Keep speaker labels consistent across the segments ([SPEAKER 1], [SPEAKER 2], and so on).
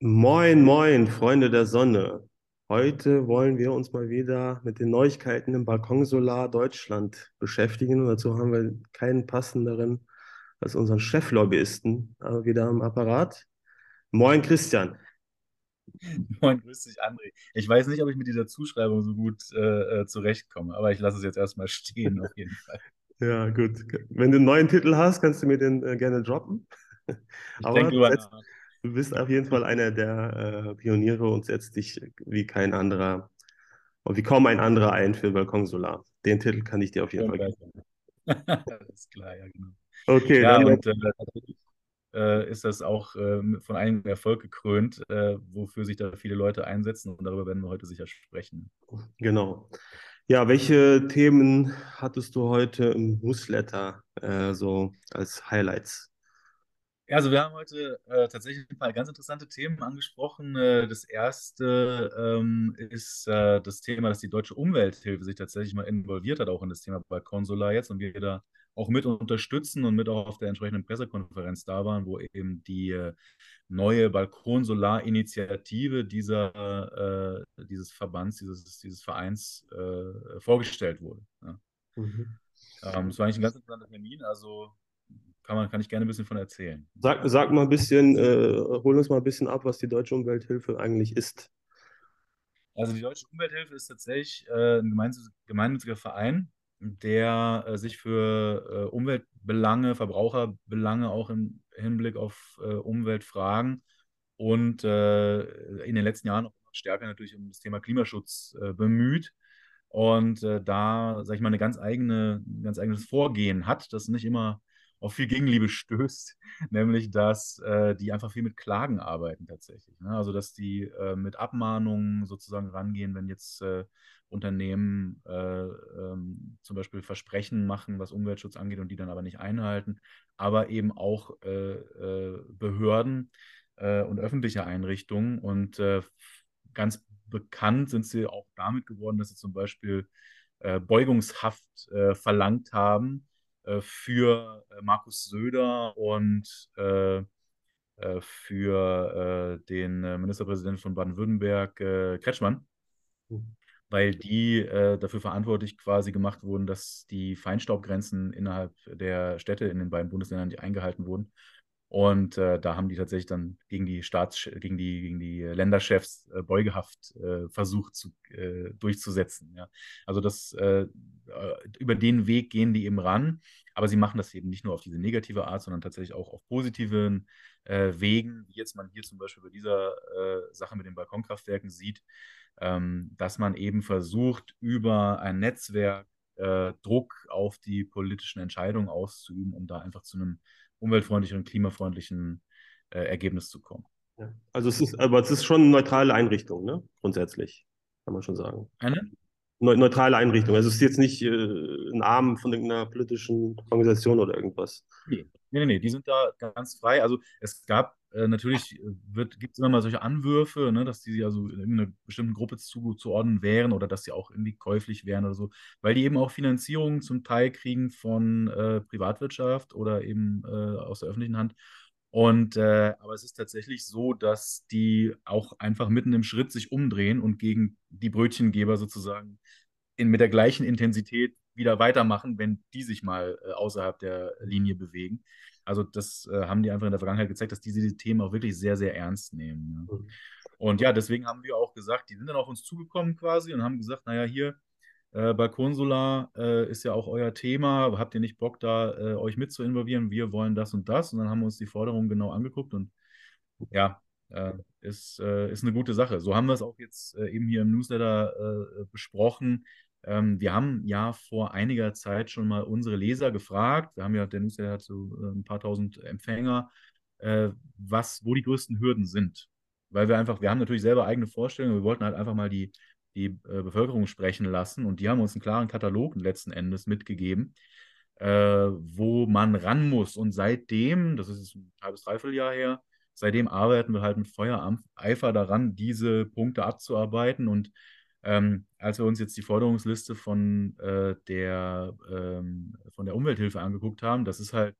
[SPEAKER 1] Moin, moin, Freunde der Sonne. Heute wollen wir uns mal wieder mit den Neuigkeiten im Balkonsolar Deutschland beschäftigen. Und dazu haben wir keinen passenderen als unseren Cheflobbyisten äh, wieder am Apparat. Moin, Christian.
[SPEAKER 2] Moin, grüß dich, André. Ich weiß nicht, ob ich mit dieser Zuschreibung so gut äh, äh, zurechtkomme, aber ich lasse es jetzt erstmal stehen, auf jeden Fall.
[SPEAKER 1] Ja, gut. Wenn du einen neuen Titel hast, kannst du mir den äh, gerne droppen.
[SPEAKER 2] Ich
[SPEAKER 1] Aber
[SPEAKER 2] denke
[SPEAKER 1] du,
[SPEAKER 2] drüber nach.
[SPEAKER 1] Du bist auf jeden Fall einer der äh, Pioniere und setzt dich wie kein anderer, und wie kaum ein anderer ein für Balkonsolar. Den Titel kann ich dir auf jeden
[SPEAKER 2] Schön
[SPEAKER 1] Fall geben.
[SPEAKER 2] Alles klar, ja, genau.
[SPEAKER 1] Okay,
[SPEAKER 2] Ja,
[SPEAKER 1] dann
[SPEAKER 2] und äh, äh, ist das auch äh, von einigem Erfolg gekrönt, äh, wofür sich da viele Leute einsetzen und darüber werden wir heute sicher sprechen.
[SPEAKER 1] Genau. Ja, welche Themen hattest du heute im Newsletter äh, so als Highlights?
[SPEAKER 2] Ja, also wir haben heute äh, tatsächlich ein paar ganz interessante Themen angesprochen. Äh, das erste ähm, ist äh, das Thema, dass die Deutsche Umwelthilfe sich tatsächlich mal involviert hat, auch in das Thema Balkonsolar jetzt und wir da auch mit unterstützen und mit auch auf der entsprechenden Pressekonferenz da waren, wo eben die äh, neue Balkonsolar-Initiative dieser, äh, dieses Verbands, dieses, dieses Vereins äh, vorgestellt wurde. Ja.
[SPEAKER 1] Mhm.
[SPEAKER 2] Ähm, es war eigentlich ein ganz interessanter Termin, also kann man, kann ich gerne ein bisschen von erzählen.
[SPEAKER 1] Sag, sag mal ein bisschen, äh, hol uns mal ein bisschen ab, was die Deutsche Umwelthilfe eigentlich ist.
[SPEAKER 2] Also die Deutsche Umwelthilfe ist tatsächlich äh, ein gemeinnütziger, gemeinnütziger Verein, der äh, sich für äh, Umweltbelange, Verbraucherbelange auch im Hinblick auf äh, Umweltfragen und äh, in den letzten Jahren auch stärker natürlich um das Thema Klimaschutz bemüht und äh, da, sage ich mal, eine ganz eigene, ein ganz eigenes Vorgehen hat, das nicht immer auf viel Gegenliebe stößt, nämlich dass äh, die einfach viel mit Klagen arbeiten tatsächlich. Ne? Also dass die äh, mit Abmahnungen sozusagen rangehen, wenn jetzt äh, Unternehmen äh, ähm, zum Beispiel Versprechen machen, was Umweltschutz angeht und die dann aber nicht einhalten, aber eben auch äh, äh, Behörden und öffentliche Einrichtungen und ganz bekannt sind sie auch damit geworden, dass sie zum Beispiel Beugungshaft verlangt haben für äh, Markus Söder und äh, äh, für äh, den äh, Ministerpräsidenten von Baden-Württemberg, äh, Kretschmann, weil die äh, dafür verantwortlich quasi gemacht wurden, dass die Feinstaubgrenzen innerhalb der Städte in den beiden Bundesländern nicht eingehalten wurden. Und äh, da haben die tatsächlich dann gegen die Staats gegen die, gegen die Länderchefs äh, Beugehaft äh, versucht zu, äh, durchzusetzen. Ja. Also das äh, über den Weg gehen die eben ran, aber sie machen das eben nicht nur auf diese negative Art, sondern tatsächlich auch auf positiven äh, Wegen, wie jetzt man hier zum Beispiel bei dieser äh, Sache mit den Balkonkraftwerken sieht, ähm, dass man eben versucht, über ein Netzwerk äh, Druck auf die politischen Entscheidungen auszuüben, um da einfach zu einem umweltfreundlichen und klimafreundlichen äh, Ergebnis zu kommen.
[SPEAKER 1] Ja. Also es ist, aber es ist schon eine neutrale Einrichtung, ne? Grundsätzlich, kann man schon sagen.
[SPEAKER 2] Eine?
[SPEAKER 1] Neu neutrale Einrichtung. Also es ist jetzt nicht äh, ein Arm von irgendeiner politischen Organisation oder irgendwas.
[SPEAKER 2] Nee. Nee, nee, nee, die sind da ganz frei. Also es gab äh, natürlich, gibt es immer mal solche Anwürfe, ne, dass die also in einer bestimmten Gruppe zuzuordnen wären oder dass sie auch irgendwie käuflich wären oder so, weil die eben auch Finanzierung zum Teil kriegen von äh, Privatwirtschaft oder eben äh, aus der öffentlichen Hand. Und äh, aber es ist tatsächlich so, dass die auch einfach mitten im Schritt sich umdrehen und gegen die Brötchengeber sozusagen in, mit der gleichen Intensität wieder weitermachen, wenn die sich mal äh, außerhalb der Linie bewegen. Also das äh, haben die einfach in der Vergangenheit gezeigt, dass die diese Themen auch wirklich sehr, sehr ernst nehmen. Ja.
[SPEAKER 1] Mhm.
[SPEAKER 2] Und ja, deswegen haben wir auch gesagt, die sind dann auf uns zugekommen quasi und haben gesagt, naja, hier, äh, Balkonsolar äh, ist ja auch euer Thema, habt ihr nicht Bock, da äh, euch mit zu involvieren? Wir wollen das und das. Und dann haben wir uns die Forderungen genau angeguckt und ja, äh, ist, äh, ist eine gute Sache. So haben wir es auch jetzt eben hier im Newsletter besprochen. Ähm, wir haben ja vor einiger Zeit schon mal unsere Leser gefragt. Wir haben ja, der Newsletter hat so ein paar tausend Empfänger, was, wo die größten Hürden sind. Weil wir einfach, wir haben natürlich selber eigene Vorstellungen, wir wollten halt einfach mal die, die äh, Bevölkerung sprechen lassen und die haben uns einen klaren Katalog letzten Endes mitgegeben, äh, wo man ran muss. Und seitdem, das ist ein halbes, dreiviertel Jahr her, seitdem arbeiten wir halt mit Feuereifer daran, diese Punkte abzuarbeiten. Und ähm, als wir uns jetzt die Forderungsliste von, äh, der, ähm, von der Umwelthilfe angeguckt haben, das ist halt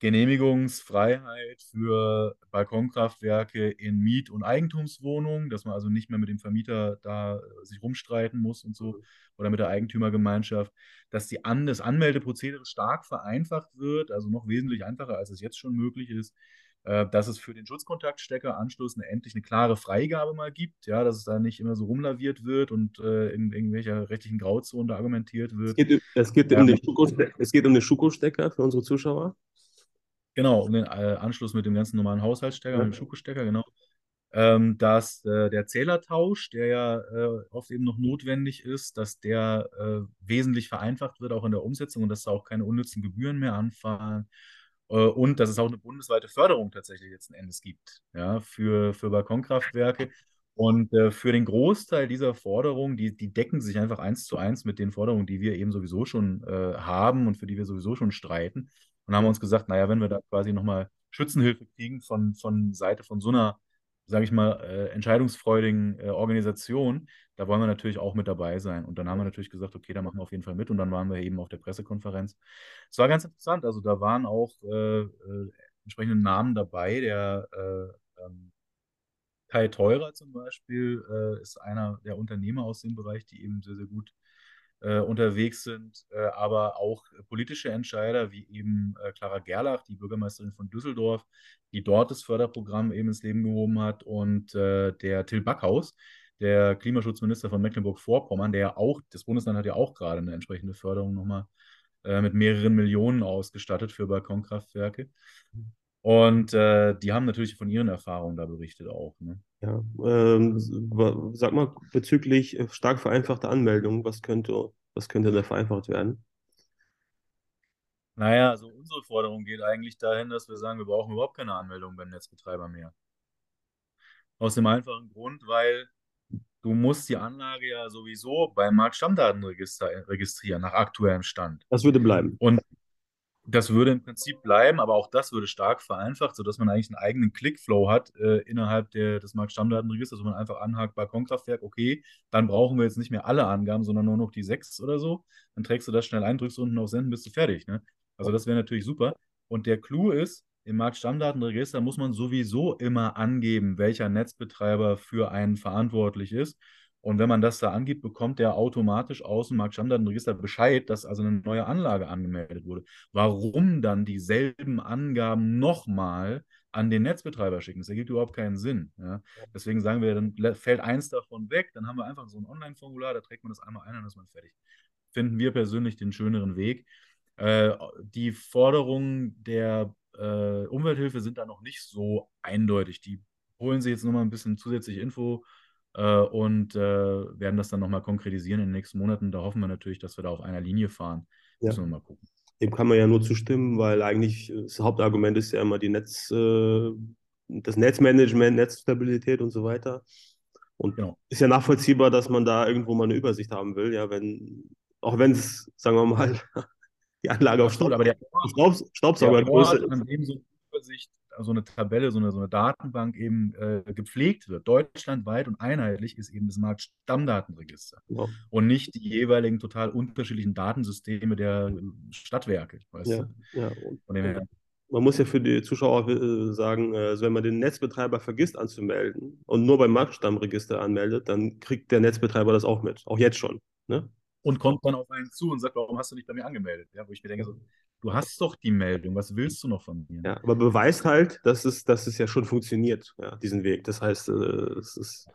[SPEAKER 2] Genehmigungsfreiheit für Balkonkraftwerke in Miet- und Eigentumswohnungen, dass man also nicht mehr mit dem Vermieter da sich rumstreiten muss und so oder mit der Eigentümergemeinschaft, dass die An das Anmeldeprozedere stark vereinfacht wird, also noch wesentlich einfacher, als es jetzt schon möglich ist, dass es für den Schutzkontaktsteckeranschluss eine, endlich eine klare Freigabe mal gibt, ja, dass es da nicht immer so rumlaviert wird und äh, in irgendwelcher rechtlichen Grauzone argumentiert wird.
[SPEAKER 1] Es geht, es geht,
[SPEAKER 2] Ja.
[SPEAKER 1] um, den Schuko, Schuko-Stecker für unsere Zuschauer.
[SPEAKER 2] Genau, um den äh, Anschluss mit dem ganz normalen Haushaltsstecker,
[SPEAKER 1] Ja.
[SPEAKER 2] mit dem Schuko-Stecker, genau. Ähm, dass äh, der Zählertausch, der ja äh, oft eben noch notwendig ist, dass der äh, wesentlich vereinfacht wird, auch in der Umsetzung und dass da auch keine unnützen Gebühren mehr anfallen. Äh, und dass es auch eine bundesweite Förderung tatsächlich letzten Endes gibt, ja, für, für Balkonkraftwerke. Und äh, für den Großteil dieser Forderungen, die, die decken sich einfach eins zu eins mit den Forderungen, die wir eben sowieso schon äh, haben und für die wir sowieso schon streiten. Und haben uns gesagt, naja, wenn wir da quasi nochmal Schützenhilfe kriegen von, von Seite von so einer, sage ich mal, äh, entscheidungsfreudigen äh, Organisation, da wollen wir natürlich auch mit dabei sein. Und dann haben wir natürlich gesagt, okay, da machen wir auf jeden Fall mit. Und dann waren wir eben auf der Pressekonferenz. Es war ganz interessant. Also da waren auch äh, äh, entsprechende Namen dabei. Der äh, ähm, Kai Teurer zum Beispiel äh, ist einer der Unternehmer aus dem Bereich, die eben sehr, sehr gut äh, unterwegs sind, äh, aber auch politische Entscheider wie eben äh, Clara Gerlach, die Bürgermeisterin von Düsseldorf, die dort das Förderprogramm eben ins Leben gehoben hat, und äh, der Till Backhaus, der Klimaschutzminister von Mecklenburg-Vorpommern, der ja auch, das Bundesland hat ja auch gerade eine entsprechende Förderung nochmal äh, mit mehreren Millionen ausgestattet für Balkonkraftwerke. Und äh, die haben natürlich von ihren Erfahrungen da berichtet auch. Ne?
[SPEAKER 1] Ja, ähm, sag mal bezüglich äh, stark vereinfachter Anmeldung, was könnte, was könnte da vereinfacht werden?
[SPEAKER 2] Naja, also unsere Forderung geht eigentlich dahin, dass wir sagen, wir brauchen überhaupt keine Anmeldung beim Netzbetreiber mehr. Aus dem einfachen Grund, weil du musst die Anlage ja sowieso beim Marktstammdatenregister registrieren, nach aktuellem Stand.
[SPEAKER 1] Das würde bleiben.
[SPEAKER 2] Und das würde im Prinzip bleiben, aber auch das würde stark vereinfacht, sodass man eigentlich einen eigenen Clickflow hat äh, innerhalb der, des Marktstammdatenregisters, wo man einfach anhakt Balkonkraftwerk, okay, dann brauchen wir jetzt nicht mehr alle Angaben, sondern nur noch die sechs oder so. Dann trägst du das schnell ein, drückst unten auf Senden, bist du fertig. Ne? Also das wäre natürlich super. Und der Clou ist, im Marktstammdatenregister muss man sowieso immer angeben, welcher Netzbetreiber für einen verantwortlich ist. Und wenn man das da angibt, bekommt der automatisch aus dem Marktstammdatenregister Bescheid, dass also eine neue Anlage angemeldet wurde. Warum dann dieselben Angaben nochmal an den Netzbetreiber schicken? Das ergibt überhaupt keinen Sinn. Ja? Deswegen sagen wir, dann fällt eins davon weg, dann haben wir einfach so ein Online-Formular, da trägt man das einmal ein und dann ist man fertig. Finden wir persönlich den schöneren Weg. Äh, die Forderungen der äh, Umwelthilfe sind da noch nicht so eindeutig. Die holen sich jetzt nochmal ein bisschen zusätzliche Info und äh, werden das dann nochmal konkretisieren in den nächsten Monaten. Da hoffen wir natürlich, dass wir da auf einer Linie fahren.
[SPEAKER 1] Ja.
[SPEAKER 2] Müssen wir mal gucken.
[SPEAKER 1] Dem kann man ja nur zustimmen, weil eigentlich das Hauptargument ist ja immer die Netz, äh, das Netzmanagement, Netzstabilität und so weiter. Und
[SPEAKER 2] Genau.
[SPEAKER 1] ist ja nachvollziehbar, dass man da irgendwo mal eine Übersicht haben will, ja, wenn, auch wenn es, sagen wir mal, die Anlage auf Staub,
[SPEAKER 2] aber der
[SPEAKER 1] Staub,
[SPEAKER 2] Der
[SPEAKER 1] Staubsaugergröße
[SPEAKER 2] Ort, an dem so eine Übersicht, so eine Tabelle, so eine, so eine Datenbank eben äh, gepflegt wird, deutschlandweit und einheitlich, ist eben das Marktstammdatenregister
[SPEAKER 1] Genau.
[SPEAKER 2] und nicht die jeweiligen total unterschiedlichen Datensysteme der äh, Stadtwerke. Weißt
[SPEAKER 1] Ja,
[SPEAKER 2] du?
[SPEAKER 1] ja.
[SPEAKER 2] Von dem her,
[SPEAKER 1] man muss ja für die Zuschauer äh, sagen, äh, also wenn man den Netzbetreiber vergisst anzumelden und nur beim Marktstammregister anmeldet, dann kriegt der Netzbetreiber das auch mit, auch jetzt schon. Ne?
[SPEAKER 2] und kommt dann auf einen zu und sagt, warum hast du dich bei mir angemeldet? Ja, wo ich mir denke, so, du hast doch die Meldung, was willst du noch von mir?
[SPEAKER 1] Ja, aber beweist halt, dass es, dass es ja schon funktioniert, ja, diesen Weg. Das heißt, äh, es ist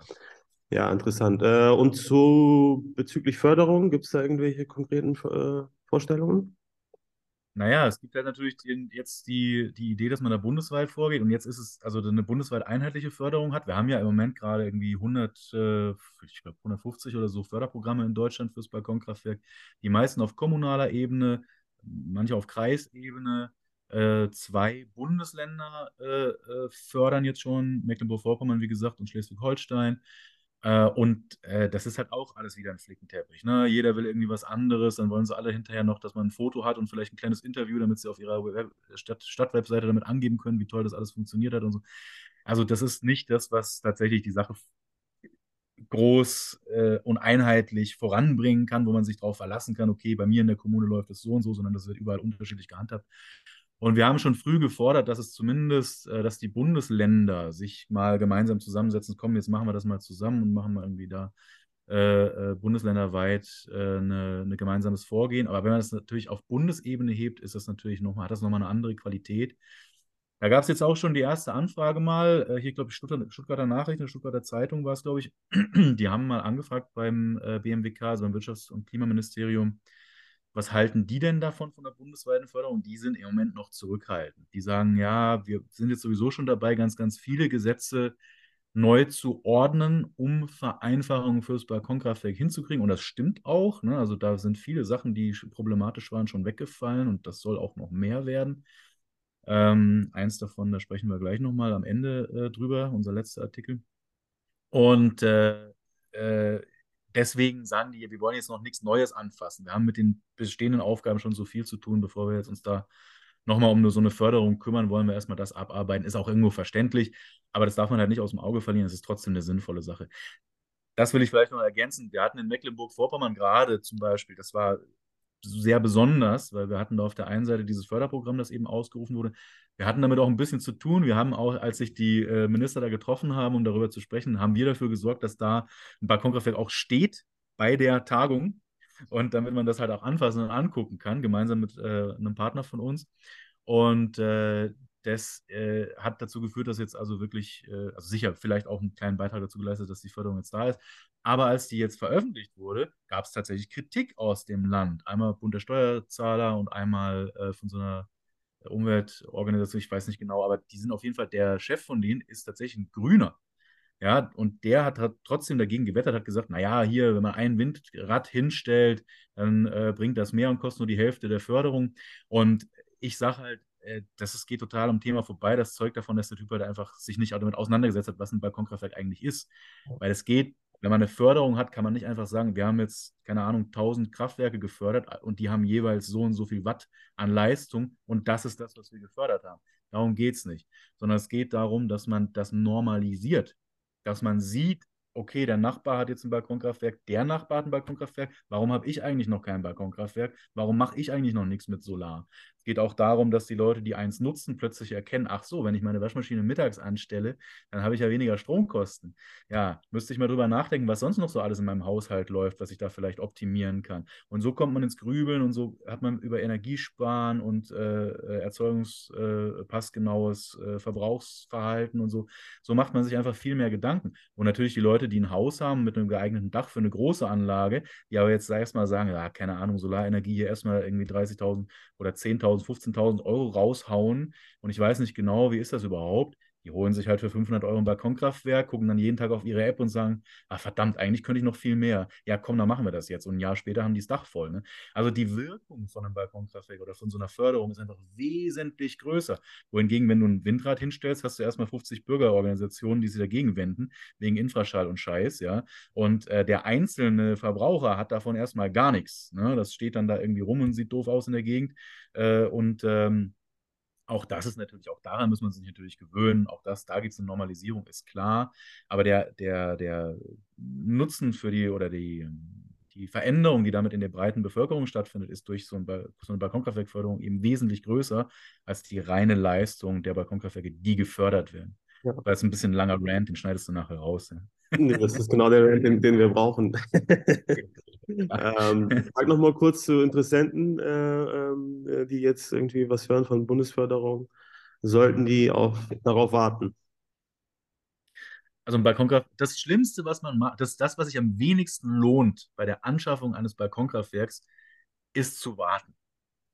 [SPEAKER 1] ja interessant. Äh, und zu bezüglich Förderung, gibt es da irgendwelche konkreten äh, Vorstellungen?
[SPEAKER 2] Naja, es gibt halt natürlich jetzt die, die Idee, dass man da bundesweit vorgeht und jetzt ist es, also eine bundesweit einheitliche Förderung hat. Wir haben ja im Moment gerade irgendwie 100, äh, ich glaube 150 oder so Förderprogramme in Deutschland fürs Balkonkraftwerk. Die meisten auf kommunaler Ebene, manche auf Kreisebene. Äh, zwei Bundesländer äh, äh, fördern jetzt schon, Mecklenburg-Vorpommern, wie gesagt, und Schleswig-Holstein. Äh, und äh, das ist halt auch alles wieder ein Flickenteppich. Ne? Jeder will irgendwie was anderes, dann wollen sie alle hinterher noch, dass man ein Foto hat und vielleicht ein kleines Interview, damit sie auf ihrer Web Stadt Stadtwebseite damit angeben können, wie toll das alles funktioniert hat und so. Also das ist nicht das, was tatsächlich die Sache groß äh, und einheitlich voranbringen kann, wo man sich darauf verlassen kann, okay, bei mir in der Kommune läuft es so und so, sondern das wird überall unterschiedlich gehandhabt. Und wir haben schon früh gefordert, dass es zumindest, äh, dass die Bundesländer sich mal gemeinsam zusammensetzen. Komm, jetzt machen wir das mal zusammen und machen mal irgendwie da äh, äh, bundesländerweit äh, eine, eine gemeinsames Vorgehen. Aber wenn man das natürlich auf Bundesebene hebt, ist das natürlich noch mal, hat das nochmal eine andere Qualität. Da gab es jetzt auch schon die erste Anfrage mal, äh, hier glaube ich Stuttgart, Stuttgarter Nachrichten, Stuttgarter Zeitung war es, glaube ich, die haben mal angefragt beim äh, BMWK, also beim Wirtschafts- und Klimaministerium, was halten die denn davon von der bundesweiten Förderung? Die sind im Moment noch zurückhaltend. Die sagen, ja, wir sind jetzt sowieso schon dabei, ganz, ganz viele Gesetze neu zu ordnen, um Vereinfachungen fürs Balkonkraftwerk hinzukriegen. Und das stimmt auch. Ne? Also da sind viele Sachen, die problematisch waren, schon weggefallen und das soll auch noch mehr werden. Ähm, eins davon, da sprechen wir gleich nochmal am Ende äh, drüber, unser letzter Artikel. Und äh, äh, deswegen sagen die, wir wollen jetzt noch nichts Neues anfassen. Wir haben mit den bestehenden Aufgaben schon so viel zu tun, bevor wir jetzt uns da nochmal um so eine Förderung kümmern, wollen wir erstmal das abarbeiten. Ist auch irgendwo verständlich, aber das darf man halt nicht aus dem Auge verlieren. Es ist trotzdem eine sinnvolle Sache. Das will ich vielleicht noch ergänzen. Wir hatten in Mecklenburg-Vorpommern gerade zum Beispiel, das war sehr besonders, weil wir hatten da auf der einen Seite dieses Förderprogramm, das eben ausgerufen wurde. Wir hatten damit auch ein bisschen zu tun. Wir haben auch, als sich die äh, Minister da getroffen haben, um darüber zu sprechen, haben wir dafür gesorgt, dass da ein Balkonkraftwerk auch steht bei der Tagung und damit man das halt auch anfassen und angucken kann, gemeinsam mit äh, einem Partner von uns. Und äh, das äh, hat dazu geführt, dass jetzt also wirklich, äh, also sicher vielleicht auch einen kleinen Beitrag dazu geleistet, dass die Förderung jetzt da ist. Aber als die jetzt veröffentlicht wurde, gab es tatsächlich Kritik aus dem Land. Einmal Bund der Steuerzahler und einmal äh, von so einer Umweltorganisation, ich weiß nicht genau, aber die sind auf jeden Fall, der Chef von denen ist tatsächlich ein Grüner. Ja, und der hat, hat trotzdem dagegen gewettert, hat gesagt, naja, hier, wenn man ein Windrad hinstellt, dann äh, bringt das mehr und kostet nur die Hälfte der Förderung. Und ich sage halt, äh, das ist, geht total am Thema vorbei. Das zeugt davon, dass der Typ halt einfach sich nicht damit auseinandergesetzt hat, was ein Balkonkraftwerk eigentlich ist. Weil es geht, wenn man eine Förderung hat, kann man nicht einfach sagen, wir haben jetzt, keine Ahnung, 1000 Kraftwerke gefördert und die haben jeweils so und so viel Watt an Leistung und das ist das, was wir gefördert haben. Darum geht es nicht. Sondern es geht darum, dass man das normalisiert dass man sieht, okay, der Nachbar hat jetzt ein Balkonkraftwerk, der Nachbar hat ein Balkonkraftwerk, warum habe ich eigentlich noch kein Balkonkraftwerk? Warum mache ich eigentlich noch nichts mit Solar? Geht auch darum, dass die Leute, die eins nutzen, plötzlich erkennen, ach so, wenn ich meine Waschmaschine mittags anstelle, dann habe ich ja weniger Stromkosten. Ja, müsste ich mal drüber nachdenken, was sonst noch so alles in meinem Haushalt läuft, was ich da vielleicht optimieren kann. Und so kommt man ins Grübeln und so hat man über Energiesparen und äh, äh Erzeugungspassgenaues äh, äh, Verbrauchsverhalten und so, so macht man sich einfach viel mehr Gedanken. Und natürlich die Leute, die ein Haus haben mit einem geeigneten Dach für eine große Anlage, die aber jetzt erstmal sagen, ja, keine Ahnung, Solarenergie hier erstmal irgendwie 30.000 oder 10.000 10.000, 15.000 Euro raushauen. Und ich weiß nicht genau, wie ist das überhaupt, die holen sich halt für 500 Euro ein Balkonkraftwerk, gucken dann jeden Tag auf ihre App und sagen, ah verdammt, eigentlich könnte ich noch viel mehr. Ja, komm, dann machen wir das jetzt. Und ein Jahr später haben die das Dach voll. Ne? Also die Wirkung von einem Balkonkraftwerk oder von so einer Förderung ist einfach wesentlich größer. Wohingegen, wenn du ein Windrad hinstellst, hast du erstmal 50 Bürgerorganisationen, die sich dagegen wenden, wegen Infraschall und Scheiß, ja. Und äh, der einzelne Verbraucher hat davon erstmal gar nichts. Ne? Das steht dann da irgendwie rum und sieht doof aus in der Gegend. Äh, und ähm, auch das ist natürlich, auch daran muss man sich natürlich gewöhnen. Auch das, da gibt es eine Normalisierung, ist klar. Aber der, der, der Nutzen für die oder die, die Veränderung, die damit in der breiten Bevölkerung stattfindet, ist durch so, ein so eine Balkonkraftwerkförderung eben wesentlich größer als die reine Leistung der Balkonkraftwerke, die gefördert werden. Ja. Das ist ein bisschen langer Rant, den schneidest du nachher raus. Ja.
[SPEAKER 1] Das ist genau der den, den wir brauchen. ähm, frag noch mal kurz zu Interessenten, äh, äh, die jetzt irgendwie was hören von Bundesförderung. Sollten die auch darauf warten?
[SPEAKER 2] Also ein Balkonkraftwerk, das Schlimmste, was man macht, das, das, was sich am wenigsten lohnt bei der Anschaffung eines Balkonkraftwerks, ist zu warten.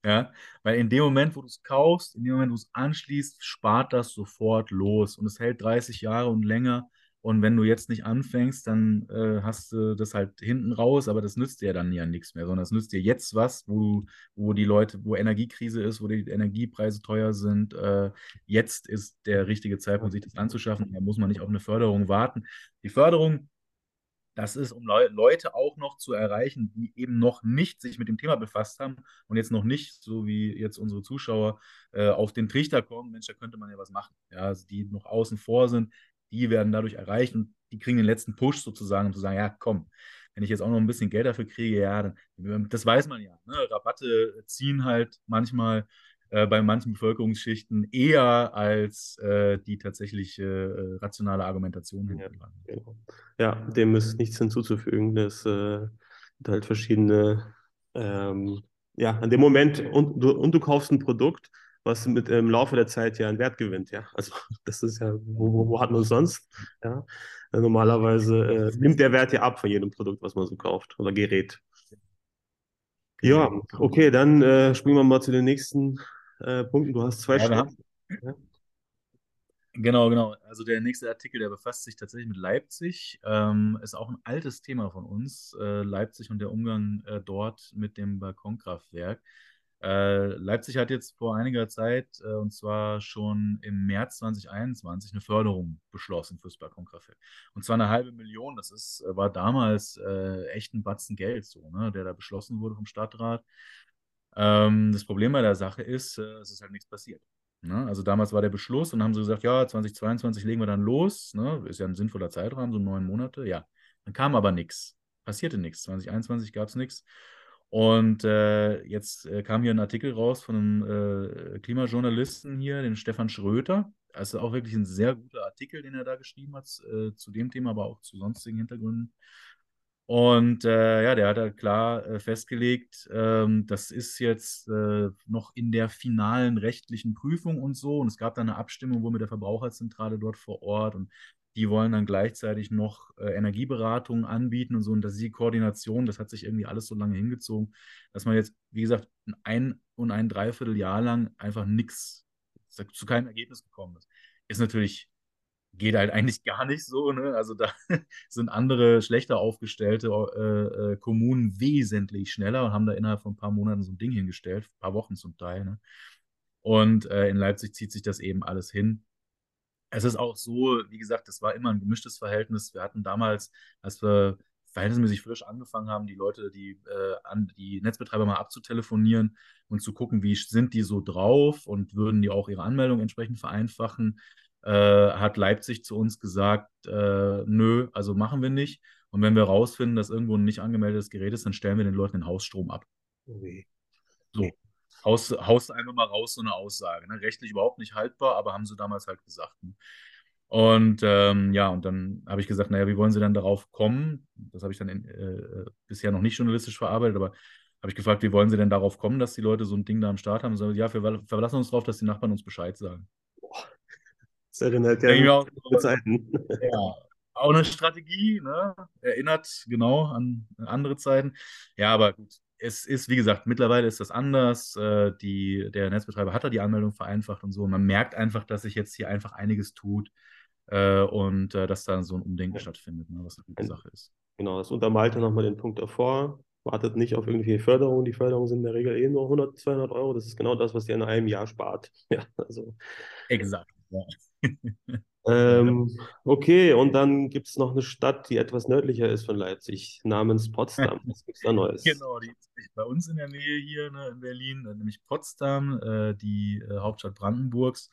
[SPEAKER 2] Ja, weil in dem Moment, wo du es kaufst, in dem Moment, wo du es anschließt, spart das sofort los und es hält 30 Jahre und länger. Und wenn du jetzt nicht anfängst, dann äh, hast du das halt hinten raus, aber das nützt dir dann ja nichts mehr, sondern es nützt dir jetzt was, wo, wo die Leute, wo Energiekrise ist, wo die Energiepreise teuer sind. Äh, jetzt ist der richtige Zeitpunkt, sich das anzuschaffen. Da muss man nicht auf eine Förderung warten. Die Förderung das ist, um Le Leute auch noch zu erreichen, die eben noch nicht sich mit dem Thema befasst haben und jetzt noch nicht, so wie jetzt unsere Zuschauer, äh, auf den Trichter kommen, Mensch, da könnte man ja was machen. Ja, also die noch außen vor sind, die werden dadurch erreicht und die kriegen den letzten Push sozusagen, um zu sagen, ja, komm, wenn ich jetzt auch noch ein bisschen Geld dafür kriege, ja, dann, das weiß man ja. Ne? Rabatte ziehen halt manchmal äh, bei manchen Bevölkerungsschichten eher als äh, die tatsächliche äh, rationale Argumentation
[SPEAKER 1] ja, genau. ja, dem ist nichts hinzuzufügen. Das äh, sind halt verschiedene, ähm, ja, an dem Moment und du, und du kaufst ein Produkt, was mit im Laufe der Zeit ja einen Wert gewinnt, ja. Also das ist ja, wo, wo hat man es sonst? Ja. Normalerweise äh, nimmt der Wert ja ab von jedem Produkt, was man so kauft oder Gerät. Ja, okay, dann äh, springen wir mal zu den nächsten äh, Punkten. Du hast zwei ja. Ja.
[SPEAKER 2] Genau, genau. Also der nächste Artikel, der befasst sich tatsächlich mit Leipzig. Ähm, ist auch ein altes Thema von uns, äh, Leipzig und der Umgang äh, dort mit dem Balkonkraftwerk. Äh, Leipzig hat jetzt vor einiger Zeit, äh, und zwar schon im März 2021, eine Förderung beschlossen fürs Balkonkraftwerk. Und zwar eine halbe Million. Das ist, äh, war damals äh, echt ein Batzen Geld, so, ne, der da beschlossen wurde vom Stadtrat. Ähm, das Problem bei der Sache ist, äh, es ist halt nichts passiert. Ne? Also damals war der Beschluss und haben sie gesagt, ja, 2022 legen wir dann los. Ne? Ist ja ein sinnvoller Zeitrahmen, so neun Monate. Ja, dann kam aber nichts. Passierte nichts. 2021 gab es nichts. Und äh, jetzt äh, kam hier ein Artikel raus von einem äh, Klimajournalisten hier, den Stefan Schröter. Also auch wirklich ein sehr guter Artikel, den er da geschrieben hat, äh, zu dem Thema, aber auch zu sonstigen Hintergründen. Und äh, ja, der hat halt klar äh, festgelegt, ähm, das ist jetzt noch in der finalen rechtlichen Prüfung und so. Und es gab dann eine Abstimmung wohl mit der Verbraucherzentrale dort vor Ort. Und die wollen dann gleichzeitig noch äh, Energieberatungen anbieten und so. Und das ist die Koordination, das hat sich irgendwie alles so lange hingezogen, dass man jetzt, wie gesagt, ein und ein Dreivierteljahr lang einfach nichts, zu keinem Ergebnis gekommen ist. Ist natürlich, geht halt eigentlich gar nicht so. Ne? Also da sind andere schlechter aufgestellte äh, äh, Kommunen wesentlich schneller und haben da innerhalb von ein paar Monaten so ein Ding hingestellt, ein paar Wochen zum Teil. Ne? Und äh, in Leipzig zieht sich das eben alles hin. Es ist auch so, wie gesagt, das war immer ein gemischtes Verhältnis. Wir hatten damals, als wir verhältnismäßig frisch angefangen haben, die Leute, die, äh, an die Netzbetreiber mal abzutelefonieren und zu gucken, wie sind die so drauf und würden die auch ihre Anmeldung entsprechend vereinfachen, äh, hat Leipzig zu uns gesagt, äh, nö, also machen wir nicht. Und wenn wir rausfinden, dass irgendwo ein nicht angemeldetes Gerät ist, dann stellen wir den Leuten den Hausstrom ab. Okay. So haust, haust einfach mal raus so eine Aussage. Ne? Rechtlich überhaupt nicht haltbar, aber haben sie damals halt gesagt. Ne? Und ähm, ja, und dann habe ich gesagt, naja, wie wollen sie dann darauf kommen? Das habe ich dann in, äh, bisher noch nicht journalistisch verarbeitet, aber habe ich gefragt, wie wollen sie denn darauf kommen, dass die Leute so ein Ding da am Start haben? Und so, ja, wir verlassen uns darauf, dass die Nachbarn uns Bescheid sagen. Boah.
[SPEAKER 1] Das erinnert ja an
[SPEAKER 2] Zeiten. Ja, auch eine Strategie, ne? erinnert genau an andere Zeiten. Ja, aber gut, es ist, wie gesagt, mittlerweile ist das anders. Äh, die, der Netzbetreiber hat da die Anmeldung vereinfacht und so. Man merkt einfach, dass sich jetzt hier einfach einiges tut äh, und äh, dass da so ein Umdenken ja. stattfindet, ne, was eine gute Sache ist.
[SPEAKER 1] Genau, das untermalt dann nochmal den Punkt davor. Wartet nicht auf irgendwelche Förderungen. Die Förderungen sind in der Regel eh nur 100, 200 Euro. Das ist genau das, was ihr in einem Jahr spart. Ja, also.
[SPEAKER 2] Exakt.
[SPEAKER 1] Ähm, okay, und dann gibt es noch eine Stadt, die etwas nördlicher ist von Leipzig, namens Potsdam. Was gibt es da Neues?
[SPEAKER 2] Genau, die ist bei uns in der Nähe hier ne, in Berlin, äh, nämlich Potsdam, äh, die äh, Hauptstadt Brandenburgs.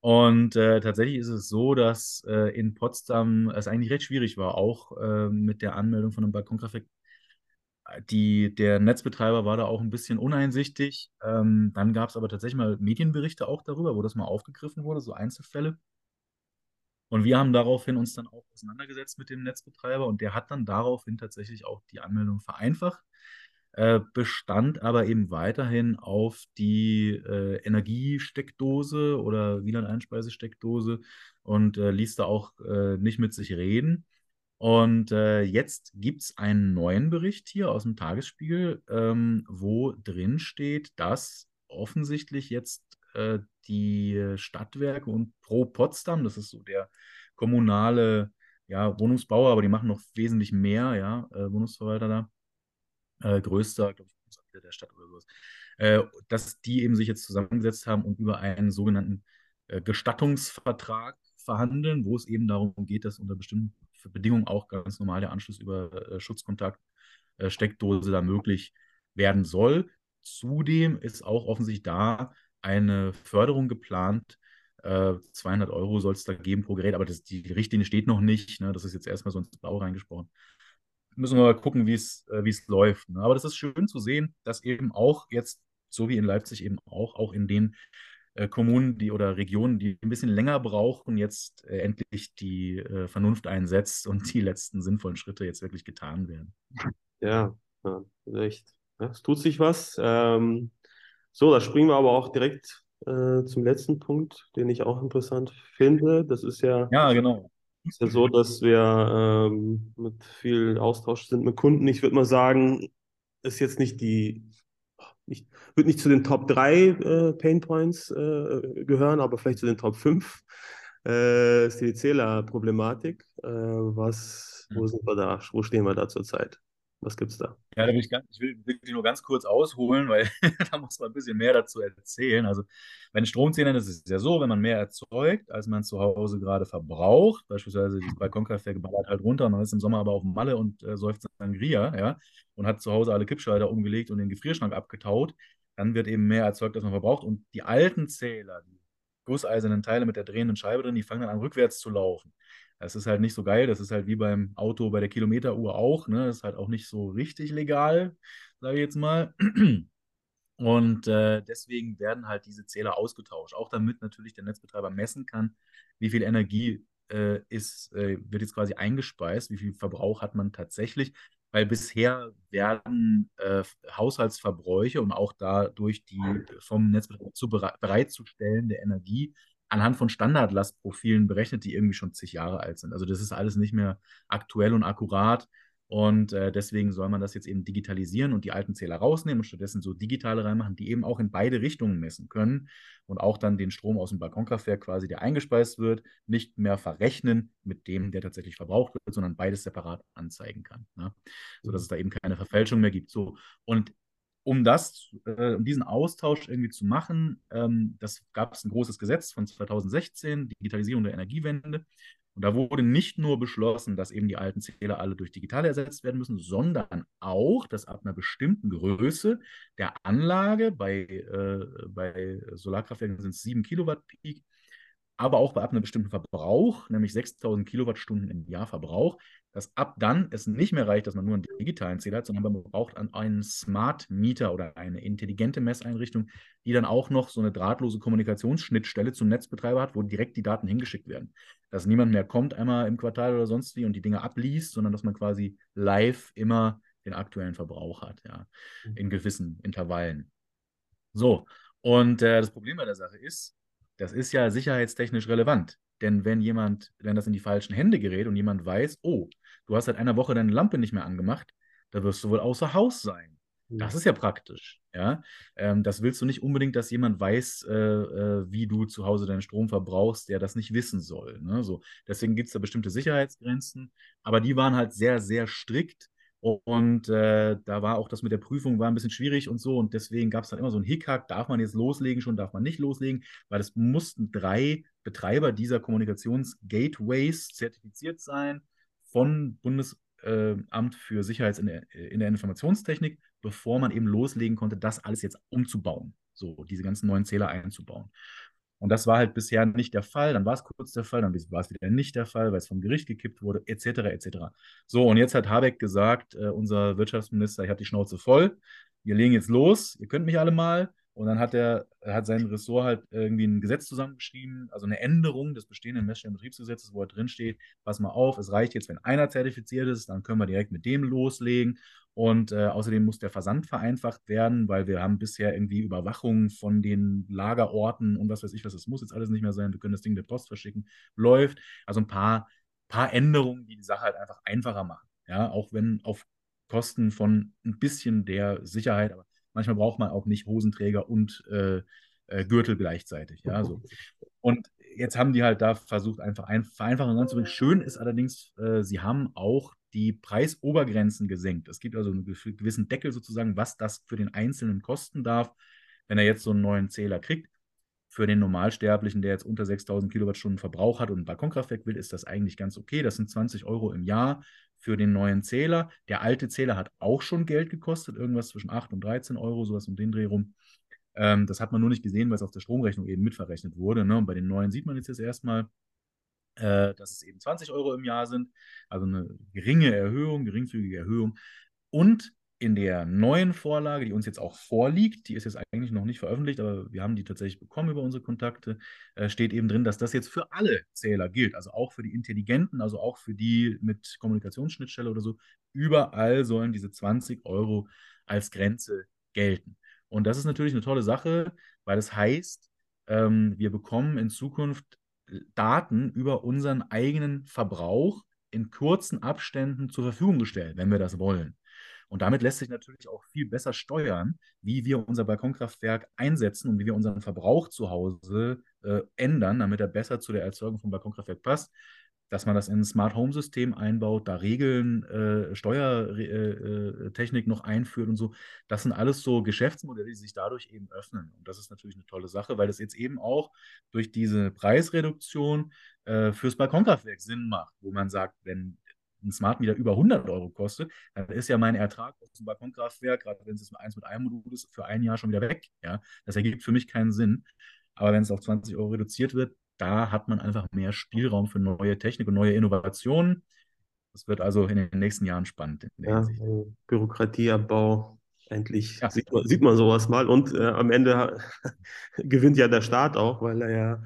[SPEAKER 2] Und äh, tatsächlich ist es so, dass äh, in Potsdam es eigentlich recht schwierig war, auch äh, mit der Anmeldung von einem Balkonkraftwerk. Die, der Netzbetreiber war da auch ein bisschen uneinsichtig. Ähm, dann gab es aber tatsächlich mal Medienberichte auch darüber, wo das mal aufgegriffen wurde, so Einzelfälle. Und wir haben daraufhin uns dann auch auseinandergesetzt mit dem Netzbetreiber und der hat dann daraufhin tatsächlich auch die Anmeldung vereinfacht, äh, bestand aber eben weiterhin auf die äh, Energiesteckdose oder WLAN-Einspeisesteckdose und äh, ließ da auch äh, nicht mit sich reden. Und äh, jetzt gibt es einen neuen Bericht hier aus dem Tagesspiegel, ähm, wo drin steht, dass offensichtlich jetzt äh, die Stadtwerke und Pro Potsdam, das ist so der kommunale ja, Wohnungsbauer, aber die machen noch wesentlich mehr, ja, äh, Wohnungsverwalter da. Äh, größter, glaube ich, der Stadt oder sowas. Äh, dass die eben sich jetzt zusammengesetzt haben und über einen sogenannten äh, Gestattungsvertrag verhandeln, wo es eben darum geht, dass unter bestimmten Bedingungen auch ganz normal der Anschluss über äh, Schutzkontakt, äh, Steckdose da möglich werden soll. Zudem ist auch offensichtlich da eine Förderung geplant. Äh, 200 Euro soll es da geben pro Gerät, aber das, die Richtlinie steht noch nicht. Ne? Das ist jetzt erstmal so ins Blau reingesprochen. Müssen wir mal gucken, wie äh, es läuft. Ne? Aber das ist schön zu sehen, dass eben auch jetzt so wie in Leipzig eben auch, auch in den Kommunen die, oder Regionen, die ein bisschen länger brauchen, jetzt äh, endlich die äh, Vernunft einsetzt und die letzten sinnvollen Schritte jetzt wirklich getan werden.
[SPEAKER 1] Ja, ja echt. Ja, es tut sich was. Ähm, so, da springen wir aber auch direkt äh, zum letzten Punkt, den ich auch interessant finde. Das ist ja,
[SPEAKER 2] ja, genau.
[SPEAKER 1] ist ja so, dass wir ähm, mit viel Austausch sind mit Kunden. Ich würde mal sagen, ist jetzt nicht die nicht, wird nicht zu den Top 3 äh, Pain Points äh, gehören, aber vielleicht zu den Top 5. Äh, ist die Zählerproblematik. Äh, was, wo mhm. sind wir da? Wo stehen wir da zurzeit? Was gibt es da?
[SPEAKER 2] Ja, da ich, ganz, ich will wirklich nur ganz kurz ausholen, weil da muss man ein bisschen mehr dazu erzählen. Also bei den Stromzählern ist es ja so, wenn man mehr erzeugt, als man zu Hause gerade verbraucht, beispielsweise das Balkonkraftwerk ballert halt runter, man ist im Sommer aber auf dem Malle und äh, säuft Sangria, ja, und hat zu Hause alle Kippschalter umgelegt und den Gefrierschrank abgetaut, dann wird eben mehr erzeugt, als man verbraucht. Und die alten Zähler, die gusseisernen Teile mit der drehenden Scheibe drin, die fangen dann an rückwärts zu laufen. Das ist halt nicht so geil. Das ist halt wie beim Auto bei der Kilometeruhr auch. Ne? Das ist halt auch nicht so richtig legal, sage ich jetzt mal. Und äh, deswegen werden halt diese Zähler ausgetauscht, auch damit natürlich der Netzbetreiber messen kann, wie viel Energie äh, ist, äh, wird jetzt quasi eingespeist, wie viel Verbrauch hat man tatsächlich, weil bisher werden äh, Haushaltsverbräuche und auch dadurch die vom Netzbetreiber zu bereitzustellende Energie anhand von Standardlastprofilen berechnet, die irgendwie schon zig Jahre alt sind. Also das ist alles nicht mehr aktuell und akkurat. Und äh, deswegen soll man das jetzt eben digitalisieren und die alten Zähler rausnehmen und stattdessen so digitale reinmachen, die eben auch in beide Richtungen messen können und auch dann den Strom aus dem Balkonkraftwerk quasi, der eingespeist wird, nicht mehr verrechnen mit dem, der tatsächlich verbraucht wird, sondern beides separat anzeigen kann. Ne? Sodass es da eben keine Verfälschung mehr gibt. So. Und um das, äh, um diesen Austausch irgendwie zu machen, ähm, das gab es ein großes Gesetz von 2016, Digitalisierung der Energiewende. Und da wurde nicht nur beschlossen, dass eben die alten Zähler alle durch digitale ersetzt werden müssen, sondern auch, dass ab einer bestimmten Größe der Anlage, bei, äh, bei Solarkraftwerken sind es 7 Kilowatt Peak, aber auch bei ab einem bestimmten Verbrauch, nämlich 6000 Kilowattstunden im Jahr Verbrauch, dass ab dann es nicht mehr reicht, dass man nur einen digitalen Zähler hat, sondern man braucht einen Smart Meter oder eine intelligente Messeinrichtung, die dann auch noch so eine drahtlose Kommunikationsschnittstelle zum Netzbetreiber hat, wo direkt die Daten hingeschickt werden. Dass niemand mehr kommt einmal im Quartal oder sonst wie und die Dinge abliest, sondern dass man quasi live immer den aktuellen Verbrauch hat, ja, mhm. in gewissen Intervallen. So, und äh, das Problem bei der Sache ist, das ist ja sicherheitstechnisch relevant. Denn wenn jemand, wenn das in die falschen Hände gerät und jemand weiß, oh, du hast seit einer Woche deine Lampe nicht mehr angemacht, da wirst du wohl außer Haus sein. Das ist ja praktisch, ja. Ähm, das willst du nicht unbedingt, dass jemand weiß, äh, äh, wie du zu Hause deinen Strom verbrauchst, der das nicht wissen soll. Ne? So, deswegen gibt es da bestimmte Sicherheitsgrenzen, aber die waren halt sehr, sehr strikt. Und äh, da war auch das mit der Prüfung war ein bisschen schwierig und so. Und deswegen gab es dann immer so ein Hickhack, darf man jetzt loslegen schon, darf man nicht loslegen, weil es mussten drei Betreiber dieser Kommunikationsgateways zertifiziert sein von Bundesamt für Sicherheit in der, in der Informationstechnik, bevor man eben loslegen konnte, das alles jetzt umzubauen. So, diese ganzen neuen Zähler einzubauen. Und das war halt bisher nicht der Fall. Dann war es kurz der Fall, dann war es wieder nicht der Fall, weil es vom Gericht gekippt wurde, etc. etc. So, und jetzt hat Habeck gesagt, äh, unser Wirtschaftsminister, ich habe die Schnauze voll. Wir legen jetzt los, ihr könnt mich alle mal. Und dann hat er hat sein Ressort halt irgendwie ein Gesetz zusammengeschrieben, also eine Änderung des bestehenden Messstellenbetriebsgesetzes, wo er drin steht, pass mal auf, es reicht jetzt, wenn einer zertifiziert ist, dann können wir direkt mit dem loslegen. Und äh, außerdem muss der Versand vereinfacht werden, weil wir haben bisher irgendwie Überwachung von den Lagerorten und was weiß ich was. Das muss jetzt alles nicht mehr sein. Wir können das Ding der Post verschicken. Läuft. Also ein paar, paar Änderungen, die die Sache halt einfach einfacher machen. Ja, auch wenn auf Kosten von ein bisschen der Sicherheit, aber Manchmal braucht man auch nicht Hosenträger und äh, äh, Gürtel gleichzeitig. Ja, so. Und jetzt haben die halt da versucht, einfach ein, Vereinfachungen ranzubringen. Schön ist allerdings, äh, sie haben auch die Preisobergrenzen gesenkt. Es gibt also einen gewissen Deckel sozusagen, was das für den Einzelnen kosten darf, wenn er jetzt so einen neuen Zähler kriegt. Für den Normalsterblichen, der jetzt unter 6000 Kilowattstunden Verbrauch hat und ein Balkonkraftwerk will, ist das eigentlich ganz okay. Das sind 20 Euro im Jahr für den neuen Zähler. Der alte Zähler hat auch schon Geld gekostet, irgendwas zwischen 8 und 13 Euro, sowas um den Dreh rum. Ähm, das hat man nur nicht gesehen, weil es auf der Stromrechnung eben mitverrechnet wurde. Ne? Und bei den neuen sieht man jetzt, jetzt erstmal, äh, dass es eben 20 Euro im Jahr sind. Also eine geringe Erhöhung, geringfügige Erhöhung. Und in der neuen Vorlage, die uns jetzt auch vorliegt, die ist jetzt eigentlich noch nicht veröffentlicht, aber wir haben die tatsächlich bekommen über unsere Kontakte, äh, steht eben drin, dass das jetzt für alle Zähler gilt, also auch für die Intelligenten, also auch für die mit Kommunikationsschnittstelle oder so. Überall sollen diese 20 Euro als Grenze gelten. Und das ist natürlich eine tolle Sache, weil das heißt, ähm, wir bekommen in Zukunft Daten über unseren eigenen Verbrauch in kurzen Abständen zur Verfügung gestellt, wenn wir das wollen. Und damit lässt sich natürlich auch viel besser steuern, wie wir unser Balkonkraftwerk einsetzen und wie wir unseren Verbrauch zu Hause äh, ändern, damit er besser zu der Erzeugung vom Balkonkraftwerk passt. Dass man das in ein Smart Home System einbaut, da Regeln, äh, Steuertechnik äh, noch einführt und so. Das sind alles so Geschäftsmodelle, die sich dadurch eben öffnen. Und das ist natürlich eine tolle Sache, weil das jetzt eben auch durch diese Preisreduktion äh, fürs Balkonkraftwerk Sinn macht, wo man sagt, wenn ein Smart Meter über 100 Euro kostet, dann ist ja mein Ertrag aus dem Balkonkraftwerk, gerade wenn es jetzt eins mit einem Modul ist, für ein Jahr schon wieder weg. Ja? Das ergibt für mich keinen Sinn. Aber wenn es auf 20 Euro reduziert wird, da hat man einfach mehr Spielraum für neue Technik und neue Innovationen. Das wird also in den nächsten Jahren spannend.
[SPEAKER 1] ja, Bürokratieabbau. Endlich ja. sieht, man, sieht man sowas mal. Und äh, am Ende gewinnt ja der Staat auch, weil er ja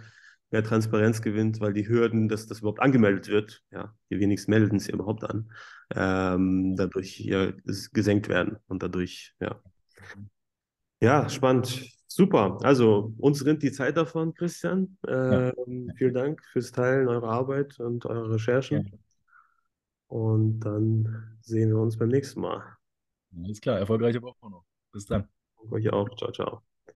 [SPEAKER 1] mehr Transparenz gewinnt, weil die Hürden, dass das überhaupt angemeldet wird, ja, die wenigsten melden es ja überhaupt an, ähm, dadurch ja, gesenkt werden und dadurch, ja. Ja, spannend. Super. Also uns rinnt die Zeit davon, Christian. Ähm, ja. Vielen Dank fürs Teilen eurer Arbeit und eurer Recherchen. Ja. Und dann sehen wir uns beim nächsten Mal.
[SPEAKER 2] Alles klar, erfolgreiche Woche noch. Bis dann.
[SPEAKER 1] Euch auch. Ciao, ciao.